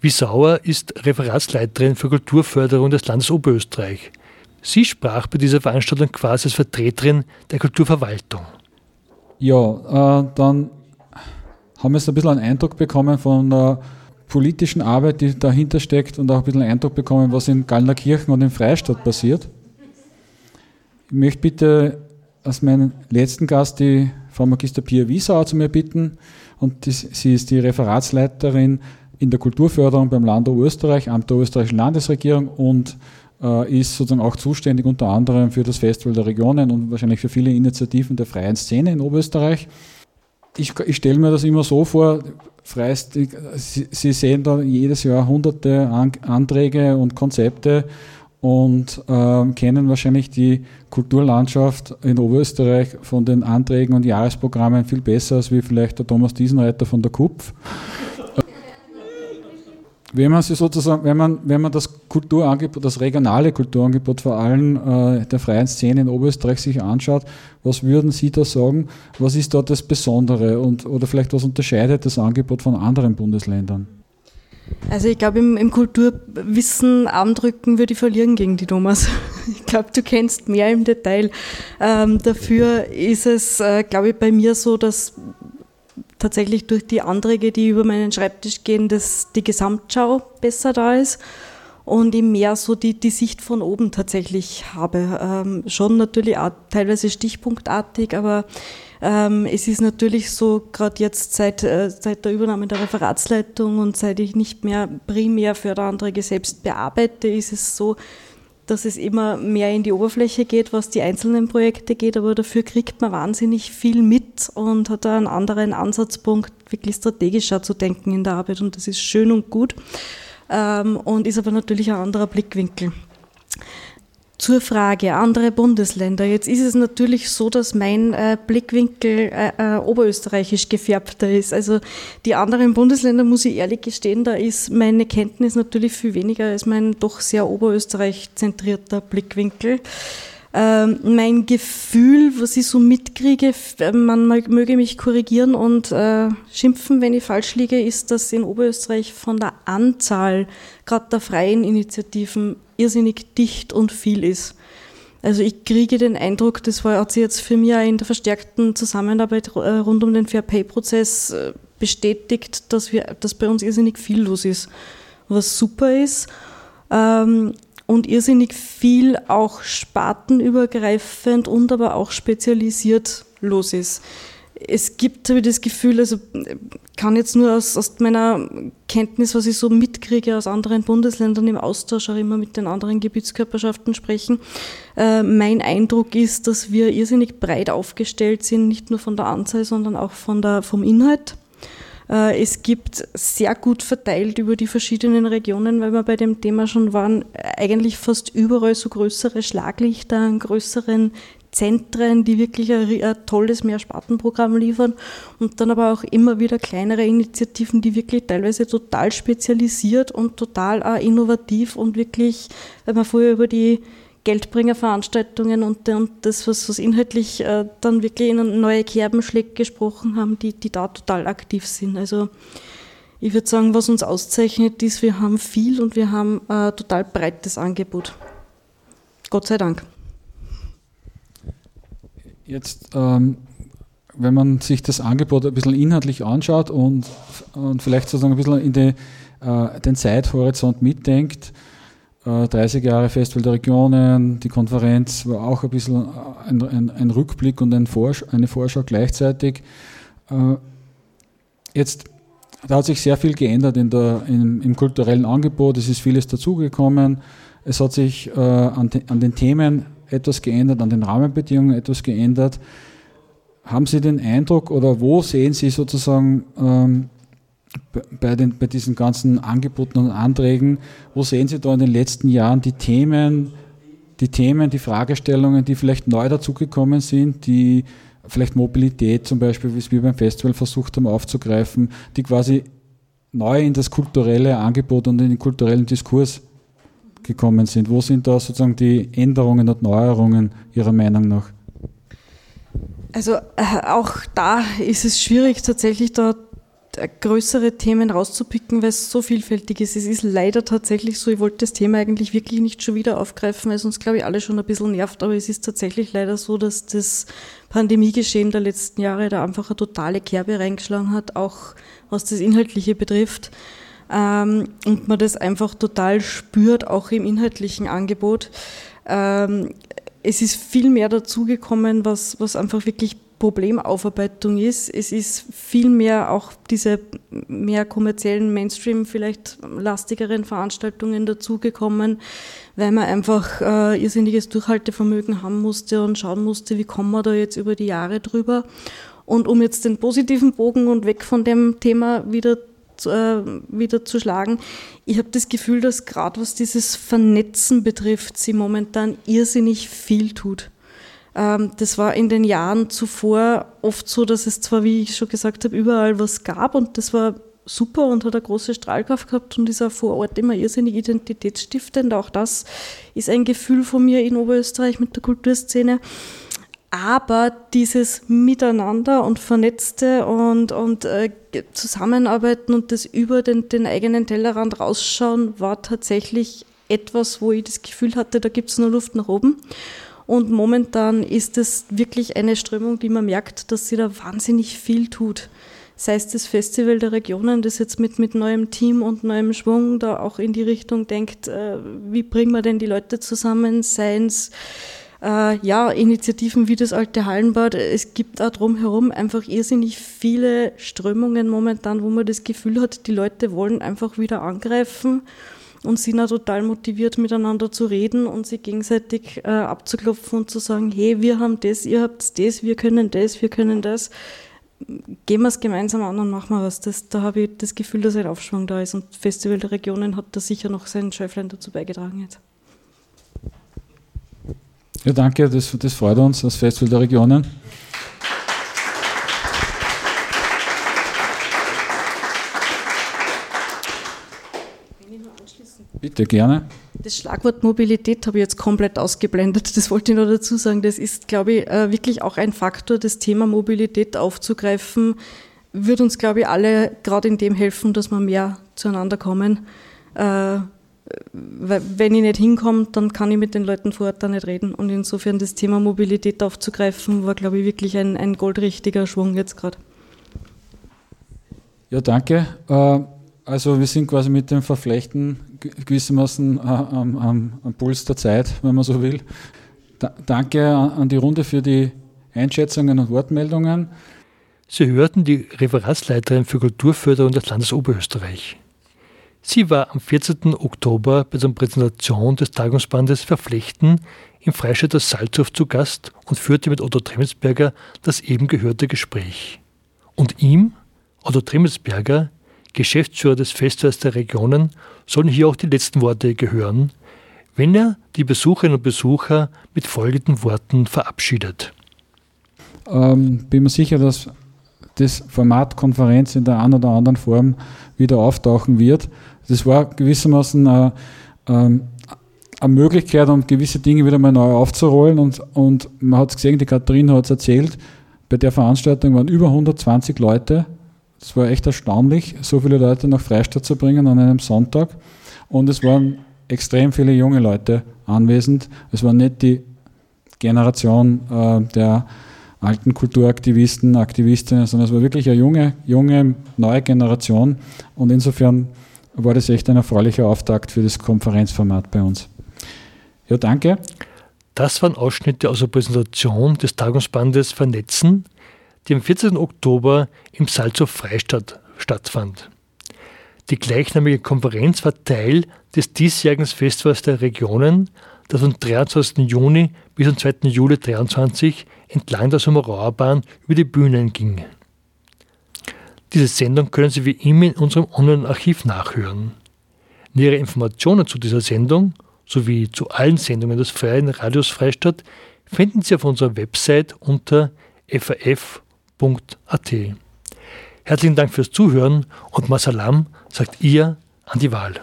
Wiesauer ist Referatsleiterin für Kulturförderung des Landes Oberösterreich. Sie sprach bei dieser Veranstaltung quasi als Vertreterin der Kulturverwaltung. Ja, äh, dann haben wir jetzt ein bisschen einen Eindruck bekommen von der politischen Arbeit, die dahinter steckt und auch ein bisschen einen Eindruck bekommen, was in Gallnerkirchen und in Freistadt passiert. Ich möchte bitte als meinen letzten Gast die Frau Magister Pia Wiesauer zu mir bitten. Und die, sie ist die Referatsleiterin in der Kulturförderung beim Land Oberösterreich, Amt der österreichischen Landesregierung und äh, ist sozusagen auch zuständig unter anderem für das Festival der Regionen und wahrscheinlich für viele Initiativen der freien Szene in Oberösterreich. Ich, ich stelle mir das immer so vor, Sie, Sie sehen da jedes Jahr hunderte Anträge und Konzepte und äh, kennen wahrscheinlich die Kulturlandschaft in Oberösterreich von den Anträgen und Jahresprogrammen viel besser als wie vielleicht der Thomas Diesenreiter von der KUPF. Wenn man sich sozusagen, wenn man, wenn man das Kulturangebot, das regionale Kulturangebot vor allem äh, der freien Szene in Oberösterreich sich anschaut, was würden Sie da sagen? Was ist dort das Besondere und oder vielleicht was unterscheidet das Angebot von anderen Bundesländern? Also ich glaube, im, im, Kulturwissen Armdrücken würde ich verlieren gegen die Thomas. Ich glaube, du kennst mehr im Detail. Ähm, dafür ist es, äh, glaube ich, bei mir so, dass tatsächlich durch die Anträge, die über meinen Schreibtisch gehen, dass die Gesamtschau besser da ist und ich mehr so die, die Sicht von oben tatsächlich habe. Ähm, schon natürlich auch teilweise stichpunktartig, aber ähm, es ist natürlich so, gerade jetzt seit, äh, seit der Übernahme der Referatsleitung und seit ich nicht mehr primär Förderanträge selbst bearbeite, ist es so, dass es immer mehr in die Oberfläche geht, was die einzelnen Projekte geht, aber dafür kriegt man wahnsinnig viel mit und hat da einen anderen Ansatzpunkt, wirklich strategischer zu denken in der Arbeit und das ist schön und gut ähm, und ist aber natürlich ein anderer Blickwinkel. Zur Frage andere Bundesländer. Jetzt ist es natürlich so, dass mein äh, Blickwinkel äh, äh, oberösterreichisch gefärbter ist. Also die anderen Bundesländer, muss ich ehrlich gestehen, da ist meine Kenntnis natürlich viel weniger als mein doch sehr oberösterreich zentrierter Blickwinkel. Ähm, mein Gefühl, was ich so mitkriege, man möge mich korrigieren und äh, schimpfen, wenn ich falsch liege, ist, dass in Oberösterreich von der Anzahl gerade der freien Initiativen irrsinnig dicht und viel ist. Also ich kriege den Eindruck, das war, hat sich jetzt für mich auch in der verstärkten Zusammenarbeit äh, rund um den Fair Pay-Prozess äh, bestätigt, dass, wir, dass bei uns irrsinnig viel los ist, was super ist. Ähm, und irrsinnig viel auch spartenübergreifend und aber auch spezialisiert los ist. Es gibt, habe ich das Gefühl, also kann jetzt nur aus, aus meiner Kenntnis, was ich so mitkriege aus anderen Bundesländern im Austausch auch immer mit den anderen Gebietskörperschaften sprechen. Äh, mein Eindruck ist, dass wir irrsinnig breit aufgestellt sind, nicht nur von der Anzahl, sondern auch von der, vom Inhalt. Äh, es gibt sehr gut verteilt über die verschiedenen Regionen, weil wir bei dem Thema schon waren, eigentlich fast überall so größere Schlaglichter, einen größeren Zentren, die wirklich ein, ein tolles Mehrspartenprogramm liefern und dann aber auch immer wieder kleinere Initiativen, die wirklich teilweise total spezialisiert und total auch innovativ und wirklich, wenn man vorher über die Geldbringerveranstaltungen und, und das, was, was inhaltlich äh, dann wirklich in neue Kerben schlägt, gesprochen haben, die, die da total aktiv sind. Also ich würde sagen, was uns auszeichnet, ist, wir haben viel und wir haben ein total breites Angebot. Gott sei Dank. Jetzt, ähm, wenn man sich das Angebot ein bisschen inhaltlich anschaut und, und vielleicht sozusagen ein bisschen in die, äh, den Zeithorizont mitdenkt, 30 äh, Jahre Festival der Regionen, die Konferenz war auch ein bisschen ein, ein, ein Rückblick und ein Vorsch eine Vorschau gleichzeitig. Äh, jetzt, da hat sich sehr viel geändert in der, in, im kulturellen Angebot, es ist vieles dazugekommen. Es hat sich äh, an, de, an den Themen etwas geändert, an den Rahmenbedingungen etwas geändert. Haben Sie den Eindruck oder wo sehen Sie sozusagen ähm, bei, den, bei diesen ganzen Angeboten und Anträgen, wo sehen Sie da in den letzten Jahren die Themen, die Themen, die Fragestellungen, die vielleicht neu dazugekommen sind, die vielleicht Mobilität zum Beispiel, wie wir beim Festival versucht haben aufzugreifen, die quasi neu in das kulturelle Angebot und in den kulturellen Diskurs gekommen sind. Wo sind da sozusagen die Änderungen und Neuerungen Ihrer Meinung nach? Also äh, auch da ist es schwierig, tatsächlich da größere Themen rauszupicken, weil es so vielfältig ist. Es ist leider tatsächlich so, ich wollte das Thema eigentlich wirklich nicht schon wieder aufgreifen, weil es uns, glaube ich, alle schon ein bisschen nervt, aber es ist tatsächlich leider so, dass das Pandemiegeschehen der letzten Jahre da einfach eine totale Kerbe reingeschlagen hat, auch was das Inhaltliche betrifft. Ähm, und man das einfach total spürt, auch im inhaltlichen Angebot. Ähm, es ist viel mehr dazugekommen, was, was einfach wirklich Problemaufarbeitung ist. Es ist viel mehr auch diese mehr kommerziellen Mainstream, vielleicht lastigeren Veranstaltungen dazugekommen, weil man einfach äh, irrsinniges Durchhaltevermögen haben musste und schauen musste, wie kommen wir da jetzt über die Jahre drüber. Und um jetzt den positiven Bogen und weg von dem Thema wieder äh, wieder zu schlagen. Ich habe das Gefühl, dass gerade was dieses Vernetzen betrifft, sie momentan irrsinnig viel tut. Ähm, das war in den Jahren zuvor oft so, dass es zwar, wie ich schon gesagt habe, überall was gab und das war super und hat eine große Strahlkraft gehabt und ist auch vor Ort immer irrsinnig identitätsstiftend. Auch das ist ein Gefühl von mir in Oberösterreich mit der Kulturszene. Aber dieses Miteinander und Vernetzte und, und äh, Zusammenarbeiten und das über den, den eigenen Tellerrand rausschauen war tatsächlich etwas, wo ich das Gefühl hatte, da gibt es nur Luft nach oben. Und momentan ist es wirklich eine Strömung, die man merkt, dass sie da wahnsinnig viel tut. Sei es das Festival der Regionen, das jetzt mit, mit neuem Team und neuem Schwung da auch in die Richtung denkt, äh, wie bringen wir denn die Leute zusammen, seien es äh, ja, Initiativen wie das alte Hallenbad. Es gibt auch drumherum einfach irrsinnig viele Strömungen momentan, wo man das Gefühl hat, die Leute wollen einfach wieder angreifen und sind auch total motiviert, miteinander zu reden und sich gegenseitig äh, abzuklopfen und zu sagen, hey, wir haben das, ihr habt das, wir können das, wir können das. Gehen wir es gemeinsam an und machen wir was. Das, da habe ich das Gefühl, dass ein Aufschwung da ist und Festival der Regionen hat da sicher noch sein Schäuflein dazu beigetragen jetzt. Ja, danke, das, das freut uns, das Festival der Regionen. Bitte, gerne. Das Schlagwort Mobilität habe ich jetzt komplett ausgeblendet. Das wollte ich nur dazu sagen. Das ist, glaube ich, äh, wirklich auch ein Faktor, das Thema Mobilität aufzugreifen, wird uns, glaube ich, alle gerade in dem helfen, dass wir mehr zueinander kommen. Wenn ich nicht hinkomme, dann kann ich mit den Leuten vor Ort da nicht reden. Und insofern das Thema Mobilität aufzugreifen, war, glaube ich, wirklich ein, ein goldrichtiger Schwung jetzt gerade. Ja, danke. Äh, also wir sind quasi mit dem Verflechten gewissermaßen äh, am, am, am, Puls der Zeit, wenn man so will. Da, danke an die Runde für die Einschätzungen und Wortmeldungen. Sie hörten die Referatsleiterin für Kulturförderung des Landes Oberösterreich. Sie war am 14. Oktober bei der Präsentation des Tagungsbandes Verflechten im Freistädter Salzhof zu Gast und führte mit Otto Tremelsberger das eben gehörte Gespräch. Und ihm, Otto Tremelsberger, Geschäftsführer des Festivals der Regionen, sollen hier auch die letzten Worte gehören, wenn er die Besucherinnen und Besucher mit folgenden Worten verabschiedet. Ähm, bin mir sicher, dass das Format Konferenz in der einen oder anderen Form wieder auftauchen wird. Das war gewissermaßen eine, äh, ähm, eine Möglichkeit, um gewisse Dinge wieder mal neu aufzurollen. Und, und man hat es gesehen, die Katharina hat es erzählt, bei der Veranstaltung waren über 120 Leute es war echt erstaunlich, so viele Leute nach Freistadt zu bringen an einem Sonntag. Und es waren extrem viele junge Leute anwesend. Es war nicht die Generation äh, der alten Kulturaktivisten, Aktivistinnen, sondern es war wirklich eine junge, junge, neue Generation. Und insofern war das echt ein erfreulicher Auftakt für das Konferenzformat bei uns. Ja, danke. Das waren Ausschnitte aus der Präsentation des Tagungsbandes Vernetzen die am 14. Oktober im Salzow Freistadt stattfand. Die gleichnamige Konferenz war Teil des diesjährigen Festivals der Regionen, das vom 23. Juni bis zum 2. Juli 2023 entlang der Sommerauer Bahn über die Bühnen ging. Diese Sendung können Sie wie immer in unserem Online-Archiv nachhören. Nähere Informationen zu dieser Sendung sowie zu allen Sendungen des Freien Radios Freistadt finden Sie auf unserer Website unter faf.at. Herzlichen Dank fürs Zuhören und Masalam sagt ihr an die Wahl.